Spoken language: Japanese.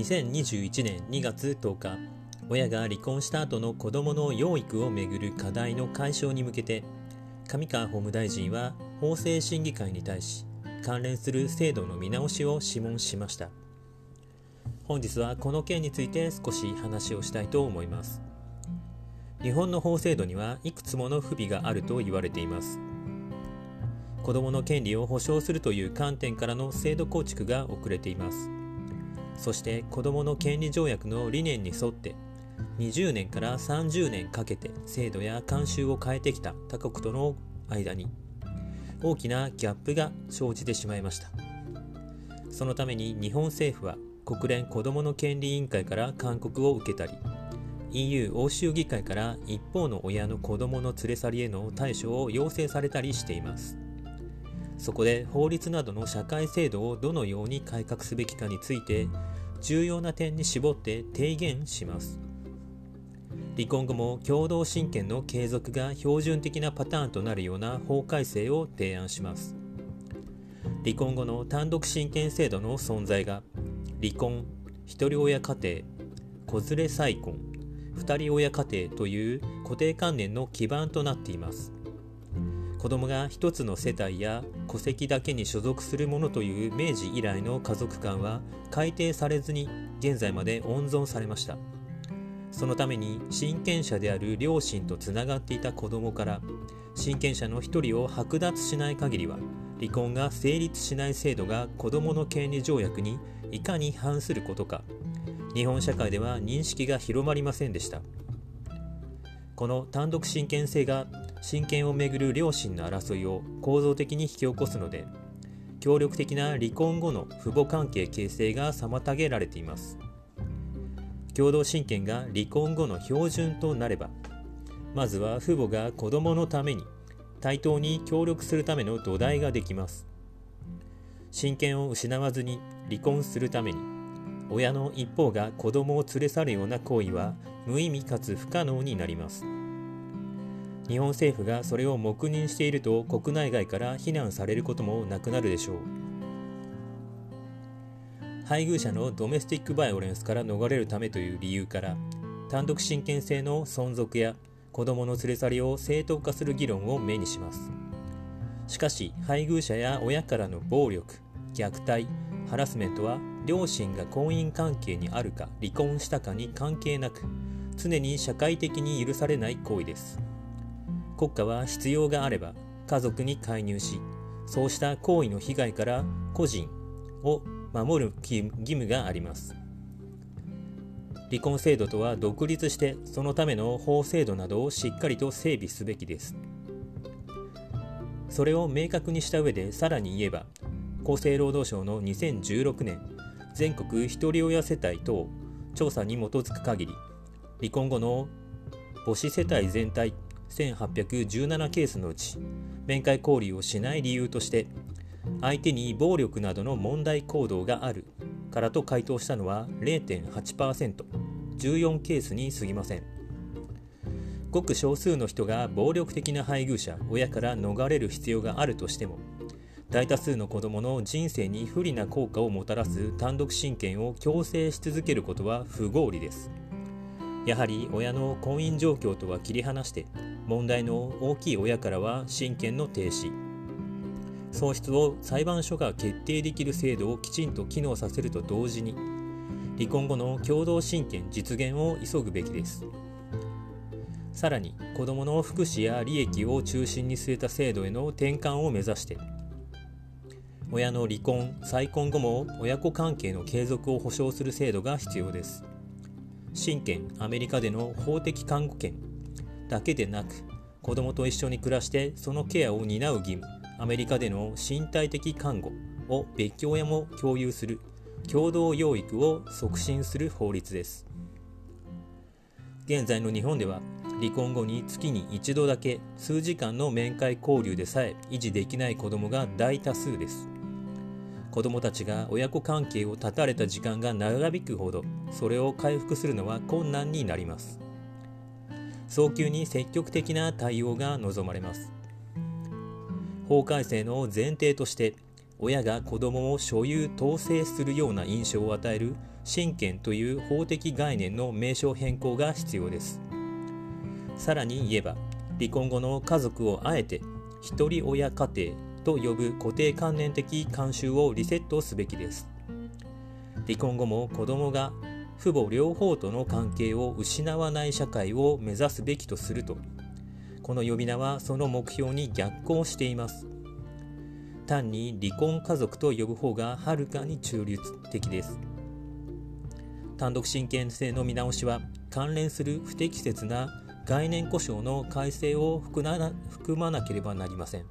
2021年2月10日親が離婚した後の子どもの養育をめぐる課題の解消に向けて上川法務大臣は法制審議会に対し関連する制度の見直しを諮問しました。本日はこの件について少し話をしたいと思います。日本の法制度にはいくつもの不備があると言われています。子どもの権利を保障するという観点からの制度構築が遅れています。そして子どもの権利条約の理念に沿って20年から30年かけて制度や慣習を変えてきた他国との間に大きなギャップが生じてしまいました。そのために日本政府は国連子どもの権利委員会から勧告を受けたり EU 欧州議会から一方の親の子どもの連れ去りへの対処を要請されたりしています。そこで法律などの社会制度をどのように改革すべきかについて重要な点に絞って提言します。離婚後も共同親権の継続が標準的なパターンとなるような法改正を提案します。離婚後の単独親権制度の存在が離婚一人親家庭子連れ再婚二人親家庭という固定観念の基盤となっています。子供が一つの世帯や戸籍だけに所属するものという明治以来の家族観は改定されずに現在まで温存されました。そのために親権者である両親とつながっていた子供から親権者の一人を剥奪しない限りは離婚が成立しない制度が子どもの権利条約にいかに反することか日本社会では認識が広まりませんでした。この単独親権制が親権をめぐる両親の争いを構造的に引き起こすので協力的な離婚後の父母関係形成が妨げられています。共同親権が離婚後の標準となればまずは父母が子供のために対等に協力するための土台ができます。親権を失わずに離婚するために親の一方が子供を連れ去るような行為は無意味かつ不可能になります。日本政府がそれを黙認していると国内外から非難されることもなくなるでしょう。配偶者のドメスティックバイオレンスから逃れるためという理由から単独親権制の存続や子供の連れ去りを正当化する議論を目にします。しかし配偶者や親からの暴力虐待ハラスメントは両親が婚姻関係にあるか離婚したかに関係なく常に社会的に許されない行為です。国家は必要があれば家族に介入しそうした行為の被害から個人を守る義務があります。離婚制度とは独立してそのための法制度などをしっかりと整備すべきです。それを明確にした上でさらに言えば厚生労働省の2016年全国ひとり親世帯等調査に基づく限り離婚後の母子世帯全体1817ケースのうち面会交流をしない理由として相手に暴力などの問題行動があるからと回答したのは 0.8%14 ケースに過ぎません。ごく少数の人が暴力的な配偶者親から逃れる必要があるとしても大多数の子どもの人生に不利な効果をもたらす単独親権を強制し続けることは不合理です。やはり親の婚姻状況とは切り離して問題の大きい親からは親権の停止。喪失を裁判所が決定できる制度をきちんと機能させると同時に離婚後の共同親権実現を急ぐべきです。さらに子どもの福祉や利益を中心に据えた制度への転換を目指して親の離婚再婚後も親子関係の継続を保障する制度が必要です。親権アメリカでの法的看護権だけでなく子どもと一緒に暮らしてそのケアを担う義務アメリカでの身体的看護を別居親も共有する共同養育を促進する法律です。現在の日本では離婚後に月に一度だけ数時間の面会交流でさえ維持できない子どもが大多数です。子どもたちが親子関係を断たれた時間が長引くほどそれを回復するのは困難になります。早急に積極的な対応が望まれます。法改正の前提として親が子供を所有統制するような印象を与える親権という法的概念の名称変更が必要です。さらに言えば離婚後の家族をあえて一人親家庭と呼ぶ固定観念的慣習をリセットすべきです。離婚後も子供が父母両方との関係を失わない社会を目指すべきとすると。この呼び名はその目標に逆行しています。単に離婚家族と呼ぶ方がはるかに中立的です。単独親権制の見直しは関連する不適切な概念故障の改正を含まなければなりません。